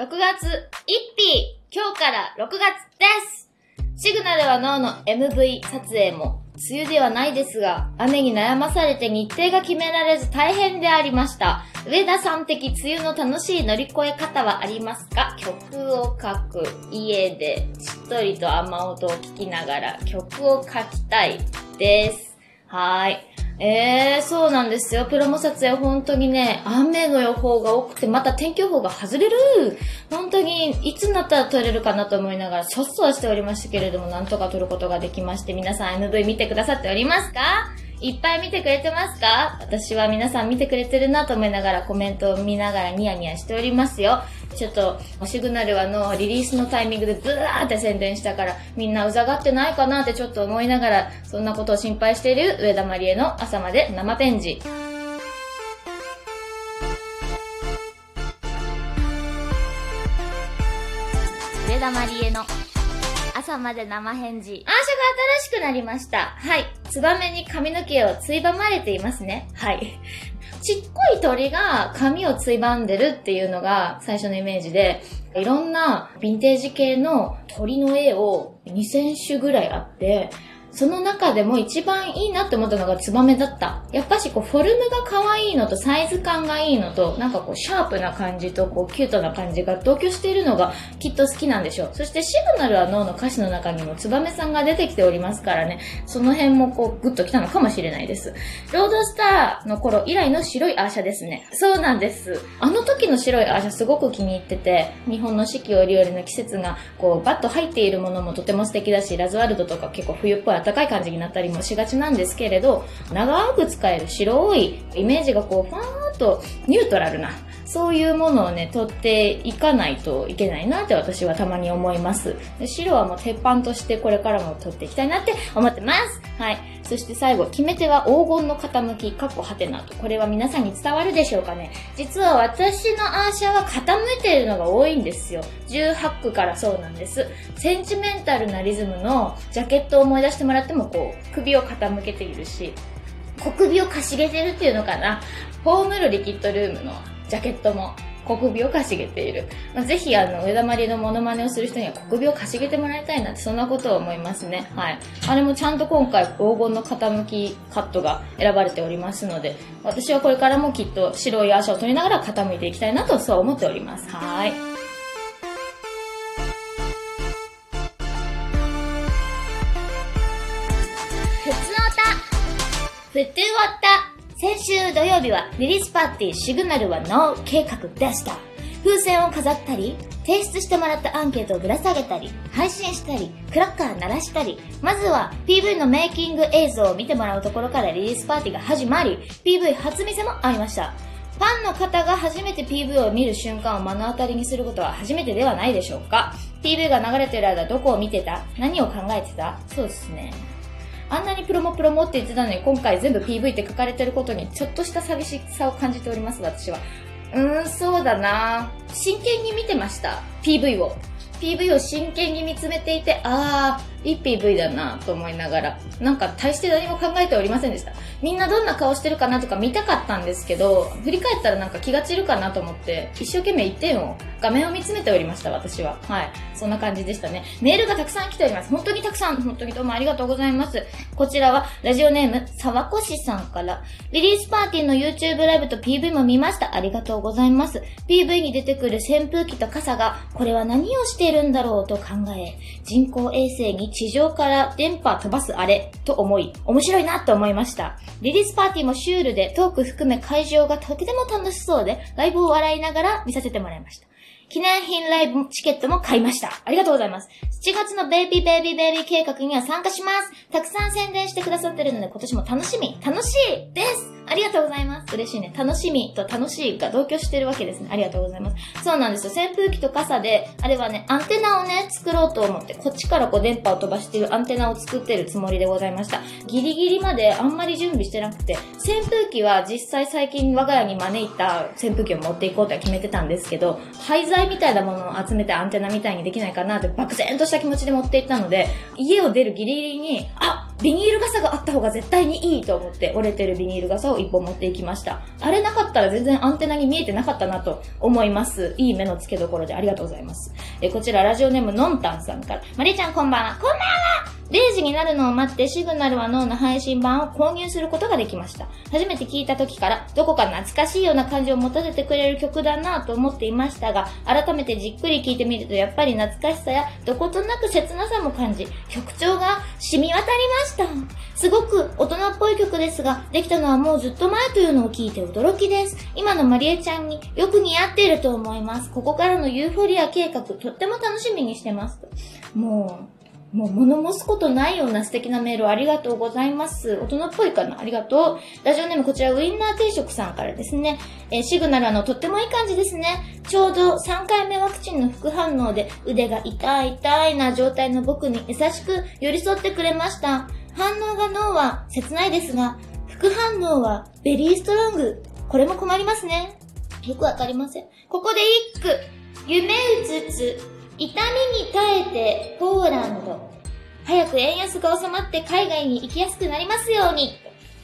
6月1日、今日から6月ですシグナルは脳の MV 撮影も、梅雨ではないですが、雨に悩まされて日程が決められず大変でありました。上田さん的梅雨の楽しい乗り越え方はありますか？曲を書く。家でしっとりと雨音を聞きながら曲を書きたいです。はい。えー、そうなんですよ。プロモ撮影本当にね、雨の予報が多くて、また天気予報が外れる本当に、いつになったら撮れるかなと思いながら、そっそはしておりましたけれども、なんとか撮ることができまして、皆さん MV 見てくださっておりますか？いっぱい見てくれてますか？私は皆さん見てくれてるなと思いながらコメントを見ながらニヤニヤしておりますよ。ちょっと、シグナルはのリリースのタイミングでブワーって宣伝したから、みんなうざがってないかなってちょっと思いながら、そんなことを心配している上田まりえの朝まで生ペンジ。上田まりえの朝まで生返事。アーシャが新しくなりました。はい。ツバメに髪の毛をついばまれていますね。はい。ちっこい鳥が髪をついばんでるっていうのが最初のイメージで、いろんなヴィンテージ系の鳥の絵を2000種ぐらいあって、その中でも一番いいなって思ったのがツバメだった。やっぱしこうフォルムが可愛いのとサイズ感がいいのと、なんかこうシャープな感じとこうキュートな感じが同居しているのがきっと好きなんでしょう。そしてシグナルは脳の歌詞の中にもツバメさんが出てきておりますからね、その辺もこうグッときたのかもしれないです。ロードスターの頃以来の白いアーシャですね。そうなんです。あの時の白いアーシャすごく気に入ってて、日本の四季折々の季節がこうバッと入っているものもとても素敵だし、ラズワルドとか結構冬っぽい暖かい感じになったりもしがちなんですけれど、長く使える白いイメージがこう、ファーっとニュートラルな、そういうものをね、取っていかないといけないなって私はたまに思います。白はもう鉄板としてこれからも取っていきたいなって思ってます。はい。そして最後、決め手は黄金の傾き、かっこはてなと。これは皆さんに伝わるでしょうかね。実は私のアーシャは傾いているのが多いんですよ。18区からそうなんです。センチメンタルなリズムのジャケットを思い出してもらってもこう、首を傾けているし、小首をかしげてるっていうのかな。ホームルリキッドルームのジャケットも小首をかしげている。まあ、ぜひあの、上田まりのモノマネをする人には小首をかしげてもらいたいなって、そんなことを思いますね。はい。あれもちゃんと今回黄金の傾きカットが選ばれておりますので、私はこれからもきっと白い足を取りながら傾いていきたいなとそう思っております。はい。ふつおたふって終わた先週土曜日はリリースパーティーシグナルはノー計画でした。風船を飾ったり、提出してもらったアンケートをぶら下げたり、配信したり、クラッカー鳴らしたり、まずは PV のメイキング映像を見てもらうところからリリースパーティーが始まり、PV 初見せもありました。ファンの方が初めて PV を見る瞬間を目の当たりにすることは初めてではないでしょうか ?PV が流れてる間どこを見てた？何を考えてた？そうですね。あんなにプロモプロモって言ってたのに今回全部 PV って書かれてることにちょっとした寂しさを感じております、私は。うーん、そうだな真剣に見てました。PV を。PV を真剣に見つめていて、あー、いい PV だなと思いながら、なんか大して何も考えておりませんでした。みんなどんな顔してるかなとか見たかったんですけど、振り返ったらなんか気が散るかなと思って、一生懸命一点を、画面を見つめておりました、私は。はい。そんな感じでしたね。メールがたくさん来ております。本当にたくさん、本当にどうもありがとうございます。こちらは、ラジオネーム、沢越さんから、リリースパーティーの YouTube ライブと PV も見ました。ありがとうございます。PV に出てくる扇風機と傘が、これは何をしているんだろうと考え、人工衛星に地上から電波飛ばすあれと思い、面白いなと思いました。リリースパーティーもシュールでトーク含め会場がとても楽しそうで、ライブを笑いながら見させてもらいました。記念品ライブチケットも買いました。ありがとうございます。7月のベイビーベイビーベイビー計画には参加します。たくさん宣伝してくださってるので今年も楽しみ、楽しいですありがとうございます。嬉しいね。楽しみと楽しいが同居してるわけですね。ありがとうございます。そうなんですよ。扇風機と傘で、あれはね、アンテナをね、作ろうと思って、こっちからこう電波を飛ばしてるアンテナを作ってるつもりでございました。ギリギリまであんまり準備してなくて、扇風機は実際最近我が家に招いた扇風機を持っていこうとは決めてたんですけど、廃材みたいなものを集めてアンテナみたいにできないかなって漠然とした気持ちで持っていったので、家を出るギリギリに、あビニール傘があった方が絶対にいいと思って折れてるビニール傘を1本持っていきました。あれなかったら全然アンテナに見えてなかったなと思います。いい目の付けどころでありがとうございます。えこちらラジオネームのんたんさんから、まりちゃんこんばんは。こんばんは0時になるのを待ってシグナルは脳の配信版を購入することができました。初めて聞いた時からどこか懐かしいような感じを持たせてくれる曲だなぁと思っていましたが、改めてじっくり聞いてみるとやっぱり懐かしさやどことなく切なさも感じ、曲調が染み渡りました。すごく大人っぽい曲ですが、できたのはもうずっと前というのを聞いて驚きです。今のマリエちゃんによく似合っていると思います。ここからのユーフォリア計画、とっても楽しみにしてます。もう、もう物申すことないような素敵なメールをありがとうございます。大人っぽいかな？ありがとう。ラジオネームこちらウインナー定食さんからですね。えー、シグナルの、とってもいい感じですね。ちょうど3回目ワクチンの副反応で腕が痛い痛いな状態の僕に優しく寄り添ってくれました。反応が脳は切ないですが、副反応はベリーストロング。これも困りますね。よくわかりません。ここで一句。夢うつつ、痛みに耐えてポーランド。早く円安が収まって海外に行きやすくなりますように。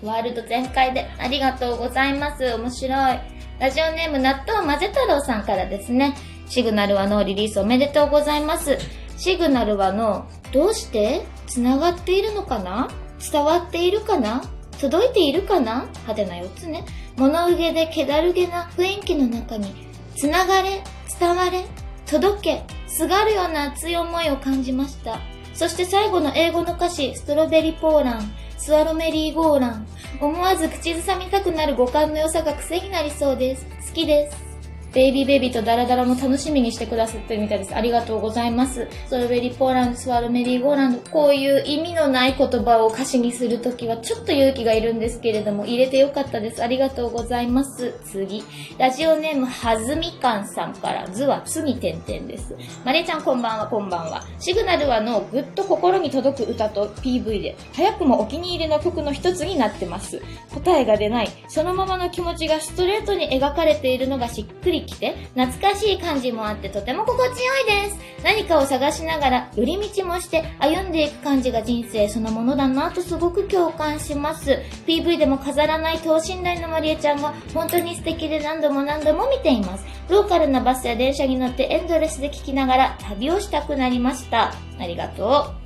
ワールド全開でありがとうございます。面白い。ラジオネーム納豆混ぜ太郎さんからですね。シグナルはのリリースおめでとうございます。シグナルはの、どうして繋がっているのかな？伝わっているかな？届いているかな？派手な4つね。物憂げで気だるげな雰囲気の中に、繋がれ、伝われ、届け、すがるような熱い思いを感じました。そして最後の英語の歌詞、ストロベリーポーラン、スワロメリーゴーラン。思わず口ずさみたくなる五感の良さが癖になりそうです。好きです。ベイビーベイビーとダラダラも楽しみにしてくださってるみたいです。ありがとうございます。ストロベリーポーランド、スワロメリーゴーランド。こういう意味のない言葉を歌詞にするときはちょっと勇気がいるんですけれども、入れてよかったです。ありがとうございます。次。ラジオネームはずみかんさんから、図は次点々です。まりちゃんこんばんは、こんばんは。シグナルはのぐっと心に届く歌と PV で、早くもお気に入りの曲の一つになってます。答えが出ない、そのままの気持ちがストレートに描かれているのがしっくりきて、懐かしい感じもあってとても心地よいです。何かを探しながら寄り道もして歩んでいく感じが人生そのものだなとすごく共感します。PV でも飾らない等身大のまりえちゃんが本当に素敵で何度も何度も見ています。ローカルなバスや電車に乗ってエンドレスで聴きながら旅をしたくなりました。ありがとう。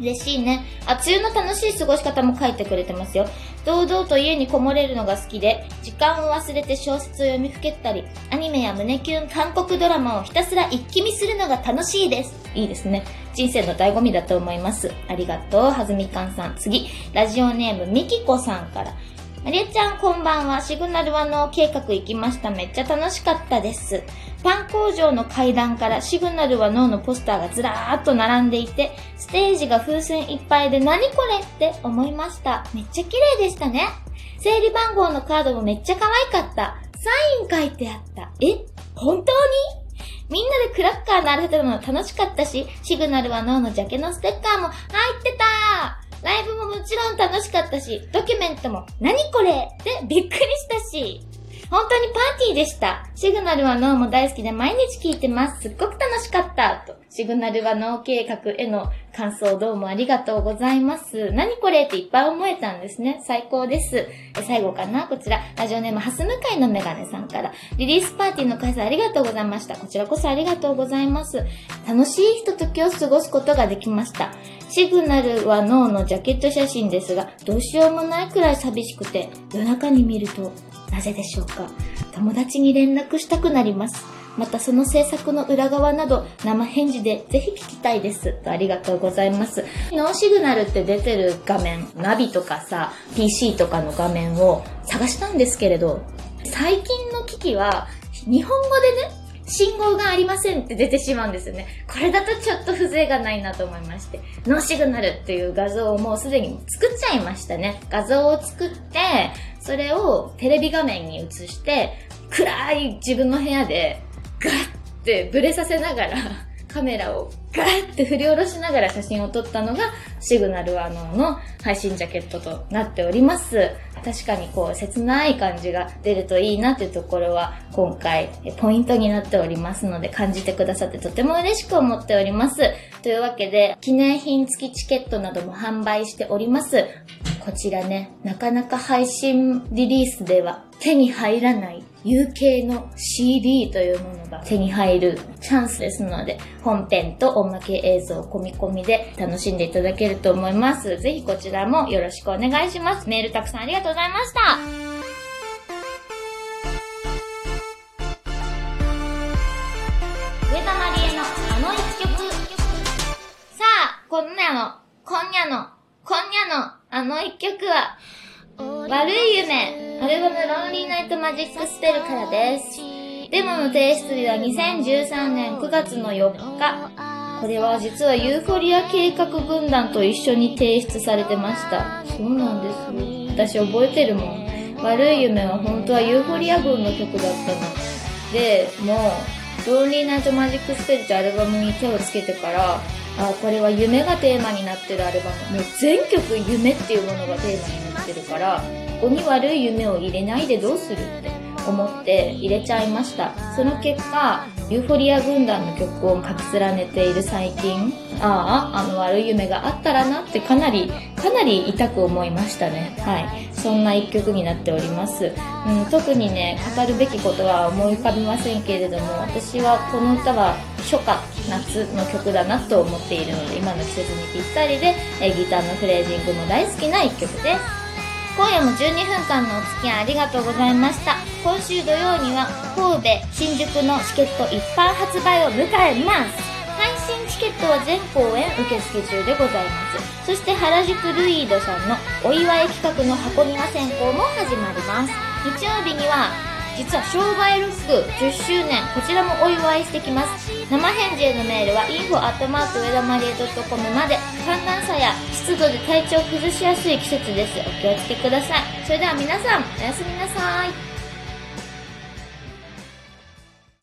嬉しいね。あ、梅雨の楽しい過ごし方も書いてくれてますよ。堂々と家にこもれるのが好きで、時間を忘れて小説を読みふけったり、アニメや胸キュン韓国ドラマをひたすら一気見するのが楽しいです。いいですね。人生の醍醐味だと思います。ありがとう、はずみかんさん。次、ラジオネームみきこさんから。まりえちゃんこんばんは。シグナルワの計画行きました。めっちゃ楽しかったです。パン工場の階段からシグナルはノーのポスターがずらーっと並んでいて、ステージが風船いっぱいで何これって思いました。めっちゃ綺麗でしたね。整理番号のカードもめっちゃ可愛かった。サイン書いてあった。え？本当に？みんなでクラッカー鳴らせたの楽しかったし、シグナルはノーのジャケのステッカーも入ってたライブももちろん楽しかったし、ドキュメントも何これ？ってびっくりしたし、本当にパーティーでした。シグナルは脳も大好きで毎日聞いてます。すっごく楽しかった。と。シグナルは脳計画への感想どうもありがとうございます。何これっていっぱい思えたんですね。最高です。最後かな？こちら、ラジオネームハス向かいのメガネさんから、リリースパーティーの開催ありがとうございました。こちらこそありがとうございます。楽しいひとときを過ごすことができました。シグナルは脳のジャケット写真ですが、どうしようもないくらい寂しくて、夜中に見ると、なぜでしょうか友達に連絡したくなります。またその制作の裏側など生返事でぜひ聞きたいです。とありがとうございます。ノーシグナルって出てる画面、ナビとかさ、PC とかの画面を探したんですけれど、最近の機器は日本語でね、信号がありませんって出てしまうんですよね。これだとちょっと風情がないなと思いまして、ノーシグナルっていう画像をもうすでに作っちゃいましたね。画像を作って、それをテレビ画面に映して、暗い自分の部屋でガッてブレさせながらカメラをガーって振り下ろしながら写真を撮ったのがシグナルワノの配信ジャケットとなっております。確かにこう切ない感じが出るといいなっていうところは今回ポイントになっておりますので感じてくださってとても嬉しく思っております。というわけで記念品付きチケットなども販売しております。こちらね、なかなか配信リリースでは手に入らない UK の CD というものが手に入るチャンスですので、本編と音まけ映像込み込みで楽しんでいただけると思います。ぜひこちらもよろしくお願いします。メールたくさんありがとうございました。上田まりえのあの一曲。さあ、今夜の、今夜の、今夜のあの一曲は、悪い夢、アルバムロンリーナイトマジックスペルからです。デモの提出日は2013年9月の4日。これは実はユーフォリア計画軍団と一緒に提出されてました。そうなんです私覚えてるもん。悪い夢は本当はユーフォリア軍の曲だったの。で、もう、ロンリーナイトマジックスペルってアルバムに手をつけてから、あ、これは夢がテーマになってるアルバム。もう全曲夢っていうものがテーマになっててるから、こに悪い夢を入れないでどうするって思って入れちゃいました。その結果、ユーフォリア軍団の曲を書き連ねている最近、ああ、あの悪い夢があったらなってかなり、かなり痛く思いましたね。はい。そんな一曲になっております。うん、特にね、語るべきことは思い浮かびませんけれども、私はこの歌は初夏、夏の曲だなと思っているので、今の季節にぴったりで、えギターのフレージングも大好きな一曲です。今夜も12分間のお付き合いありがとうございました。今週土曜には神戸、新宿のチケット一般発売を迎えます。配信チケットは全公演受付中でございます。そして原宿ルイードさんのお祝い企画の箱庭選考も始まります。日曜日には実は商売ロック10周年、こちらもお祝いしてきます。生返事へのメールは info アットマーク上田マリエ .com まで、寒暖差や湿度で体調崩しやすい季節です。お気をつけください。それでは皆さん、おやすみなさい。